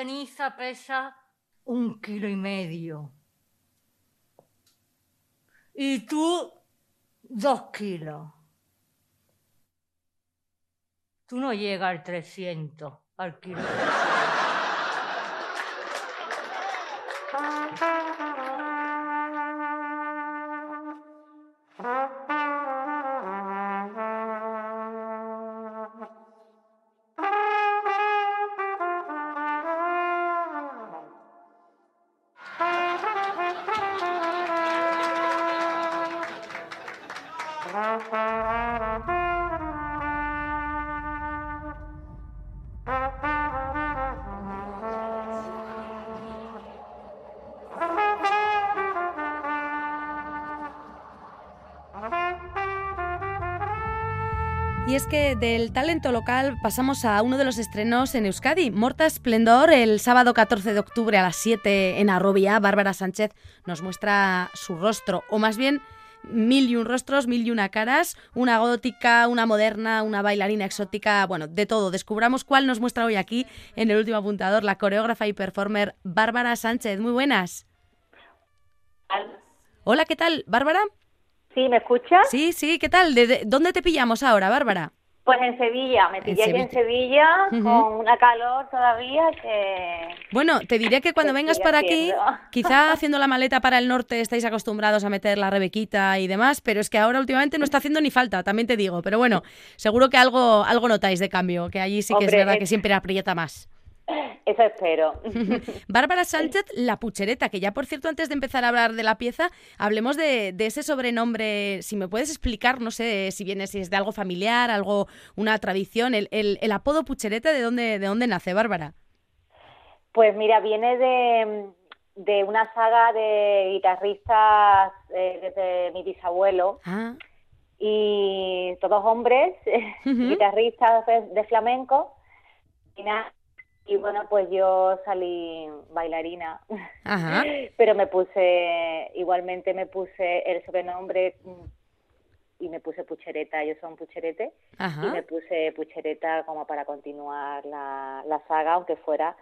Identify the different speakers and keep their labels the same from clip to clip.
Speaker 1: ceniza pesa un kilo y medio. Y tú, dos kilos. Tú no llegas al 300, al kilo.
Speaker 2: Y es que del talento local pasamos a uno de los estrenos en Euskadi, Morta Esplendor, el sábado 14 de octubre a las 7 en Arrobia. Bárbara Sánchez nos muestra su rostro, o más bien mil y un rostros, mil y una caras, una gótica, una moderna, una bailarina exótica, bueno, de todo. Descubramos cuál nos muestra hoy aquí en el último apuntador la coreógrafa y performer Bárbara Sánchez. Muy buenas. Hola, ¿qué tal, Bárbara?
Speaker 3: ¿Sí, me escuchas?
Speaker 2: Sí, sí, ¿qué tal? ¿De, dónde te pillamos ahora, Bárbara?
Speaker 3: Pues en Sevilla, me pillé en en Sevilla con una calor todavía que...
Speaker 2: Bueno, te diré que cuando vengas para aquí, quizá haciendo la maleta para el norte estáis acostumbrados a meter la rebequita y demás, pero es que ahora últimamente no está haciendo ni falta, también te digo, pero bueno, seguro que algo, algo notáis de cambio, que allí sí que es verdad que siempre aprieta más.
Speaker 3: Eso espero.
Speaker 2: Bárbara Sánchez, la puchereta, que ya por cierto, antes de empezar a hablar de la pieza, hablemos de, ese sobrenombre. Si me puedes explicar, no sé si viene, si es de algo familiar, algo, una tradición, el, el, apodo puchereta, ¿de dónde, ¿de dónde nace, Bárbara?
Speaker 3: Pues mira, viene de, una saga de guitarristas eh, desde mi bisabuelo. Ah. Y todos hombres, guitarristas de, flamenco. Y nada, y bueno, pues yo salí bailarina, pero me puse, igualmente me puse el sobrenombre y me puse puchereta, yo soy pucherete, y me puse puchereta como para continuar la, la saga, aunque fuera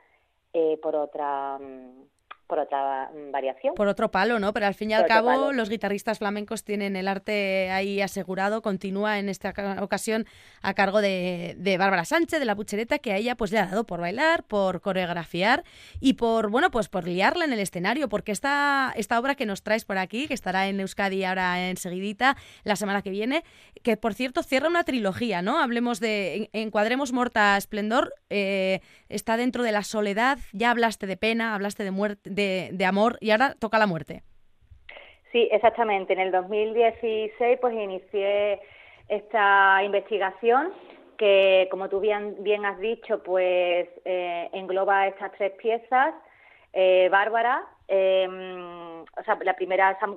Speaker 3: eh, por otra mm, por otra variación.
Speaker 2: Por otro palo, ¿no? Pero al fin y al cabo los guitarristas flamencos tienen el arte ahí asegurado, continúa en esta ocasión a cargo de, de Bárbara Sánchez, de la Puchereta, que a ella pues le ha dado por bailar, por coreografiar y por, bueno, pues por liarla en el escenario, porque esta, esta obra que nos traes por aquí, que estará en Euskadi ahora enseguidita, la semana que viene, que por cierto cierra una trilogía, ¿no? Hablemos de, encuadremos Morta Esplendor, eh, está dentro de la soledad, ya hablaste de pena, hablaste de muerte, de, amor y ahora toca la muerte.
Speaker 3: Sí, exactamente. En el 2016 pues inicié esta investigación que, como tú bien, bien has dicho, pues eh, engloba estas tres piezas. Eh, Bárbara, em, o sea, la primera es Sam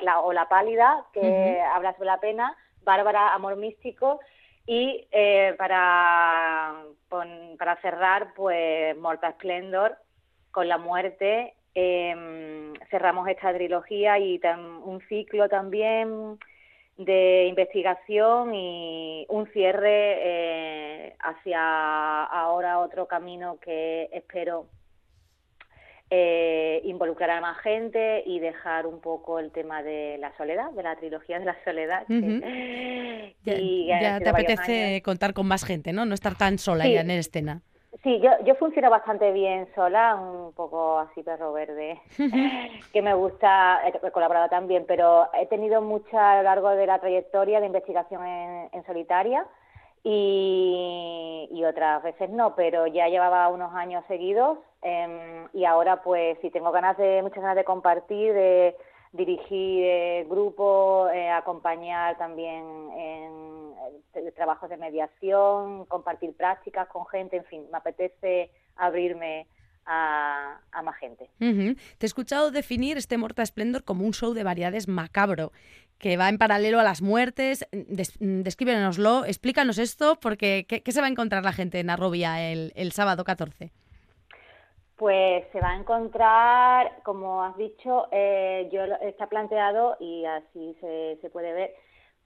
Speaker 3: la, o La Pálida, que habla sobre la pena. Bárbara, Amor Místico. Y eh, para, para cerrar, pues Morta Splendor, con la muerte em, cerramos esta trilogía y un ciclo también de investigación y un cierre eh, hacia ahora otro camino que espero eh, involucrar a más gente y dejar un poco el tema de la soledad, de la trilogía de la soledad.
Speaker 2: ya, te apetece contar con más gente, ¿no? No estar tan sola ya en escena.
Speaker 3: Sí, yo, yo funciono bastante bien sola, un poco así perro verde, que me gusta, he colaborado también, pero he tenido mucha a lo largo de la trayectoria de investigación en, solitaria y, otras veces no, pero ya llevaba unos años seguidos em, y ahora pues sí tengo ganas de, muchas ganas de compartir, de dirigir eh, grupos, eh, acompañar también en trabajos de mediación, compartir prácticas con gente, en fin, me apetece abrirme a, más gente.
Speaker 2: Te he escuchado definir este Morta Splendor como un show de variedades macabro, que va en paralelo a las muertes. descríbenoslo, explícanos esto, porque ¿qué, se va a encontrar la gente en Arrobia el sábado 14?
Speaker 3: Pues se va a encontrar, como has dicho, eh, yo está planteado y así se, se puede ver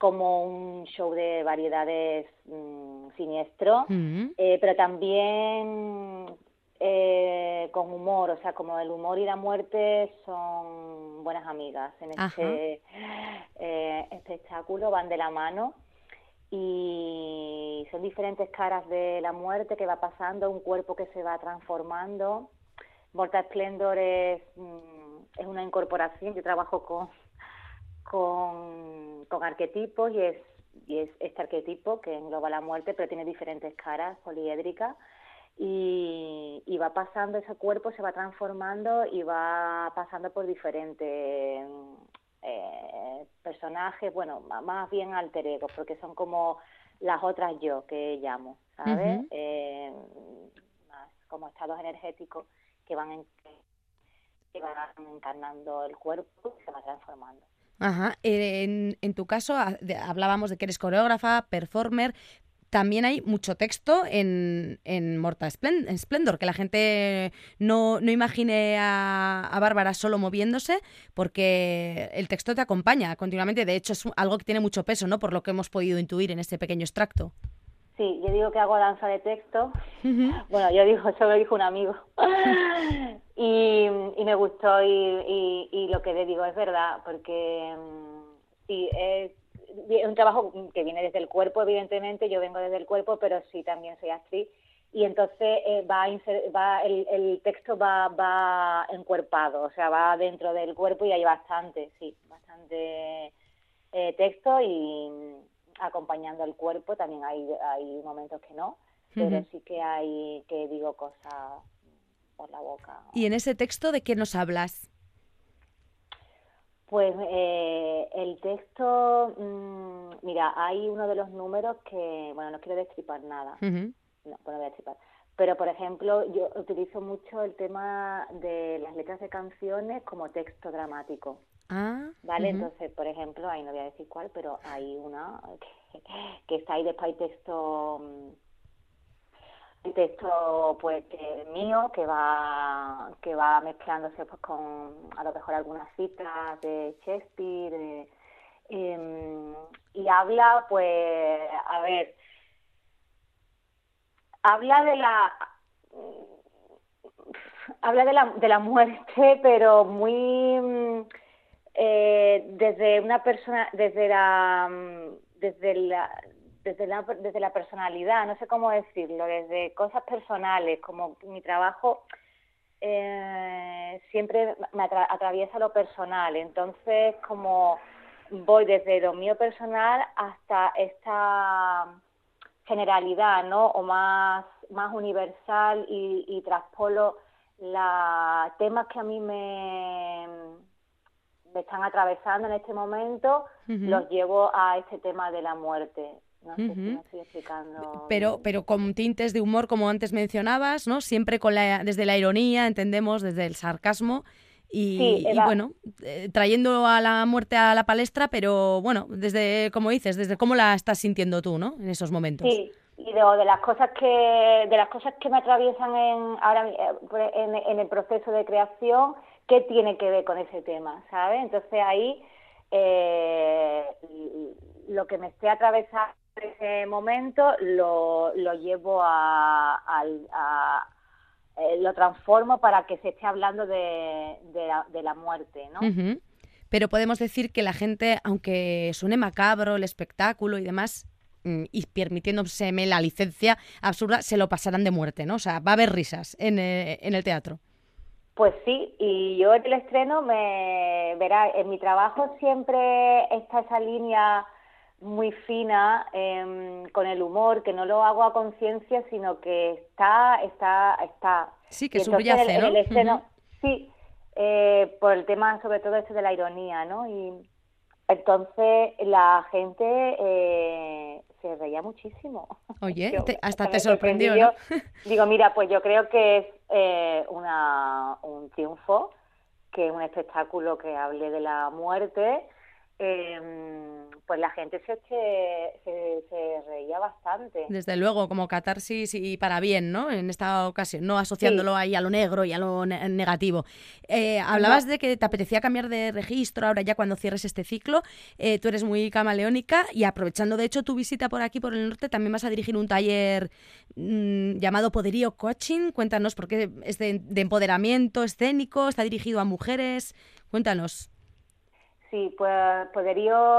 Speaker 3: como un show de variedades mm, siniestro, mm. Eh, pero también eh, con humor, o sea, como el humor y la muerte son buenas amigas en este eh, espectáculo, van de la mano y son diferentes caras de la muerte que va pasando, un cuerpo que se va transformando. Morta Splendor es, mm, es una incorporación, yo trabajo con, con, con arquetipos y es, y es este arquetipo que engloba la muerte, pero tiene diferentes caras poliédricas y, va pasando ese cuerpo, se va transformando y va pasando por diferentes eh, personajes, bueno, más bien alter ego, porque son como las otras yo que llamo, ¿sabes? Eh, más como estados energéticos que van, que van encarnando el cuerpo y se va transformando.
Speaker 2: Ajá. En, en, tu caso hablábamos de que eres coreógrafa, performer, también hay mucho texto en, en Morta Splendor, que la gente no, no imagine a, a, Bárbara solo moviéndose, porque el texto te acompaña continuamente. De hecho, es algo que tiene mucho peso, ¿no? Por lo que hemos podido intuir en este pequeño extracto.
Speaker 3: Sí, yo digo que hago danza de texto. Bueno, yo digo, eso lo dijo un amigo. y, y, me gustó y, y, lo que le digo es verdad, porque mm, sí, es es un trabajo que viene desde el cuerpo, evidentemente, yo vengo desde el cuerpo, pero sí también soy actriz. Y entonces eh, va, va el, el, texto va, va encuerpado, o sea, va dentro del cuerpo y hay bastante, sí, bastante eh, texto y acompañando el cuerpo también hay, hay momentos que no, pero sí que hay que digo cosas por la boca.
Speaker 2: ¿Y en ese texto de qué nos hablas?
Speaker 3: Pues eh, el texto, mmm, mira, hay uno de los números que, bueno, no quiero destripar nada, no, no voy a destripar, pero por ejemplo yo utilizo mucho el tema de las letras de canciones como texto dramático. Ah, ¿Vale? Entonces, por ejemplo, ahí no voy a decir cuál, pero hay una que, que está ahí después hay texto mm, texto pues mío que va que va mezclándose pues con a lo mejor algunas citas de Shakespeare em, y habla pues a ver habla de la habla de la, de la muerte pero muy eh, desde una persona desde la desde la desde la, desde la personalidad, no sé cómo decirlo, desde cosas personales, como mi trabajo eh, siempre me atraviesa lo personal, entonces como voy desde lo mío personal hasta esta generalidad, ¿no? O más, más universal y, y traspolo la temas que a mí me, me están atravesando en este momento, los llevo a este tema de la muerte. No sé si me estoy explicando.
Speaker 2: Pero, pero con tintes de humor, como antes mencionabas, ¿no? Siempre con la, desde la ironía, entendemos, desde el sarcasmo. Y, bueno, eh, trayendo a la muerte a la palestra, pero bueno, desde, como dices, desde cómo la estás sintiendo tú, ¿no? En esos momentos.
Speaker 3: Sí, y de, de las cosas que de las cosas que me atraviesan en ahora eh, en, en el proceso de creación, ¿qué tiene que ver con ese tema, ¿sabes? Entonces ahí eh, lo que me esté atravesando ese momento lo, lo llevo a, a, eh, lo transformo para que se esté hablando de, de, la, muerte, ¿no?
Speaker 2: Pero podemos decir que la gente, aunque suene macabro el espectáculo y demás, mm, y permitiéndoseme la licencia absurda, se lo pasarán de muerte, ¿no? O sea, va a haber risas en, eh, en el teatro.
Speaker 3: Pues sí, y yo en el estreno me verá, en mi trabajo siempre está esa línea muy fina em, con el humor, que no lo hago a conciencia, sino que está, está, está.
Speaker 2: Sí, que subyace, ¿no?
Speaker 3: el Sí, eh, por el tema sobre todo este de la ironía, ¿no? Y entonces la gente eh, se reía muchísimo.
Speaker 2: Oye, hasta te sorprendió, ¿no?
Speaker 3: Digo, mira, pues yo creo que es eh, una, un triunfo, que es un espectáculo que hable de la muerte, eh, pues la gente se, se, se, reía bastante.
Speaker 2: Desde luego, como catarsis y para bien, ¿no? En esta ocasión, no asociándolo ahí a lo negro y a lo negativo. Eh, hablabas de que te apetecía cambiar de registro ahora ya cuando cierres este ciclo. Eh, tú eres muy camaleónica y aprovechando de hecho tu visita por aquí, por el norte, también vas a dirigir un taller mm, llamado Poderío Coaching. Cuéntanos, por qué es de empoderamiento escénico, está dirigido a mujeres. Cuéntanos.
Speaker 3: Sí, pues Poderío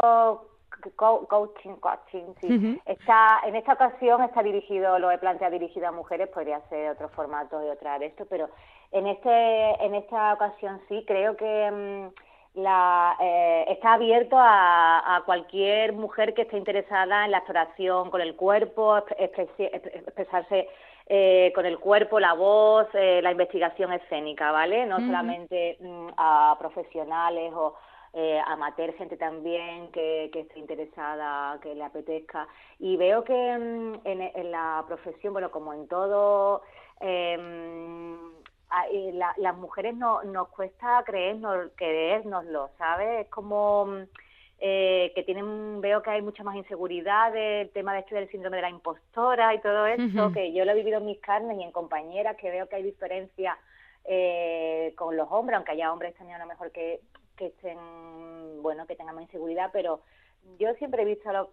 Speaker 3: coaching, coaching, sí. está, en esta ocasión está dirigido, lo he planteado dirigido a mujeres, podría ser otro formato y otra de esto, pero en este, en esta ocasión sí, creo que mm, la, eh, está abierto a, cualquier mujer que esté interesada en la exploración con el cuerpo, expresarse eh, con el cuerpo, la voz, eh, la investigación escénica, ¿vale? No solamente mm, a profesionales o eh, amateur, gente también que, que esté interesada, que le apetezca. Y veo que mm, en, la profesión, bueno, como en todo, eh, las mujeres no, nos cuesta creernos, creérnoslo, ¿sabes? Es como... Mm, eh, que tienen, veo que hay mucha más inseguridad el tema de esto del síndrome de la impostora y todo eso, que yo lo he vivido en mis carnes y en compañeras, que veo que hay diferencia eh, con los hombres, aunque haya hombres también a lo mejor que que estén, bueno, que tengan más inseguridad, pero yo siempre he visto a los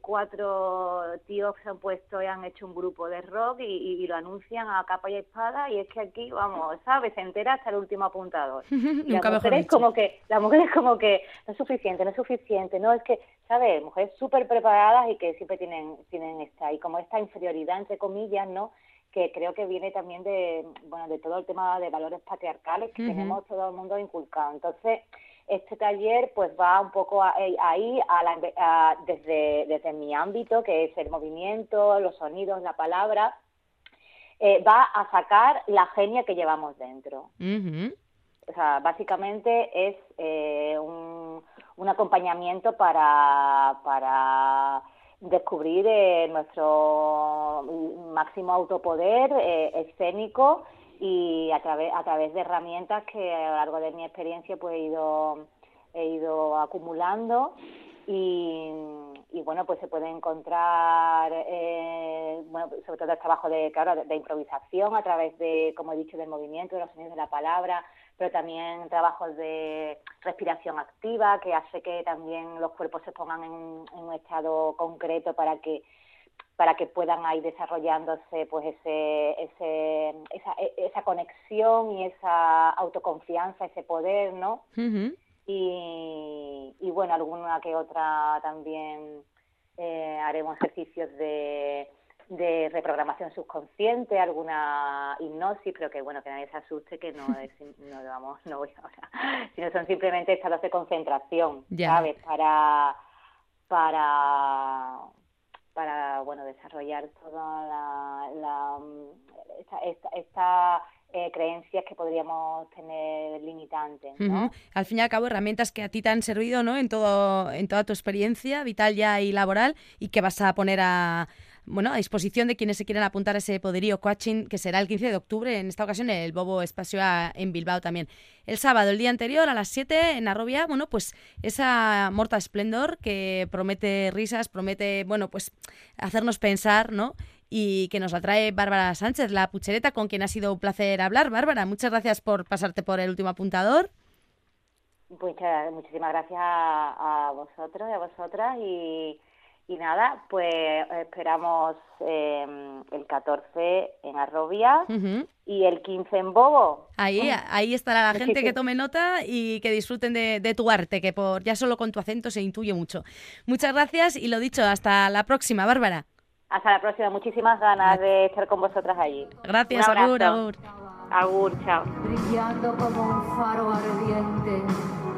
Speaker 3: cuatro tíos que se han puesto y han hecho un grupo de rock y, lo anuncian a capa y espada y es que aquí, vamos, ¿sabes? Se entera hasta el último apuntador. la mujer es como que, la mujer es como que no es suficiente, no es suficiente, no es que, ¿sabes? Mujeres súper preparadas y que siempre tienen, tienen esta, y como esta inferioridad, entre comillas, ¿no? Que creo que viene también de, bueno, de todo el tema de valores patriarcales que tenemos todo el mundo inculcado. Entonces, este taller pues va un poco eh, ahí a desde, desde mi ámbito, que es el movimiento, los sonidos, la palabra, eh, va a sacar la genia que llevamos dentro. O sea, básicamente es eh, un, un acompañamiento para, para descubrir eh, nuestro máximo autopoder eh, escénico y a través a través de herramientas que a lo largo de mi experiencia pues he ido he ido acumulando. Y, bueno pues se puede encontrar eh, bueno sobre todo el trabajo de claro de, improvisación a través de como he dicho del movimiento de los sonidos de la palabra pero también trabajos de respiración activa que hace que también los cuerpos se pongan en, un estado concreto para que para que puedan ir desarrollándose pues ese, ese esa, e, esa conexión y esa autoconfianza ese poder no y, y bueno alguna que otra también eh, haremos ejercicios de de reprogramación subconsciente, alguna hipnosis, pero que bueno, que nadie se asuste que no es, no vamos, no voy ahora, sino son simplemente estados de concentración, ¿sabes? Para, para, para, bueno, desarrollar toda la, la esta, esta, eh, creencias que podríamos tener limitantes. ¿no?
Speaker 2: Al fin y al cabo, herramientas que a ti te han servido ¿no? en, todo, en toda tu experiencia vital ya y laboral y que vas a poner a, bueno, a disposición de quienes se quieran apuntar a ese poderío coaching que será el 15 de octubre, en esta ocasión el Bobo Espacio en Bilbao también. El sábado, el día anterior, a las 7 en Arrobia, bueno, pues esa Morta Splendor que promete risas, promete, bueno, pues hacernos pensar, ¿no? y que nos la trae Bárbara Sánchez, la puchereta, con quien ha sido un placer hablar. Bárbara, muchas gracias por pasarte por el último apuntador.
Speaker 3: Muchísimas gracias a, a vosotros y a vosotras y y nada, pues esperamos em, el 14 en Arrobia y el 15 en Bobo.
Speaker 2: Ahí, ahí estará la gente que tome nota y que disfruten de, tu arte, que por ya solo con tu acento se intuye mucho. Muchas gracias y lo dicho, hasta la próxima, Bárbara.
Speaker 3: Hasta la próxima, muchísimas ganas de estar con vosotras allí.
Speaker 2: Gracias, Agur, Agur.
Speaker 3: Agur, chao.
Speaker 4: Brillando como un faro ardiente,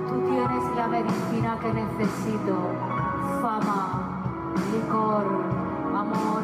Speaker 4: tú tienes la medicina que necesito, fama licor, amor,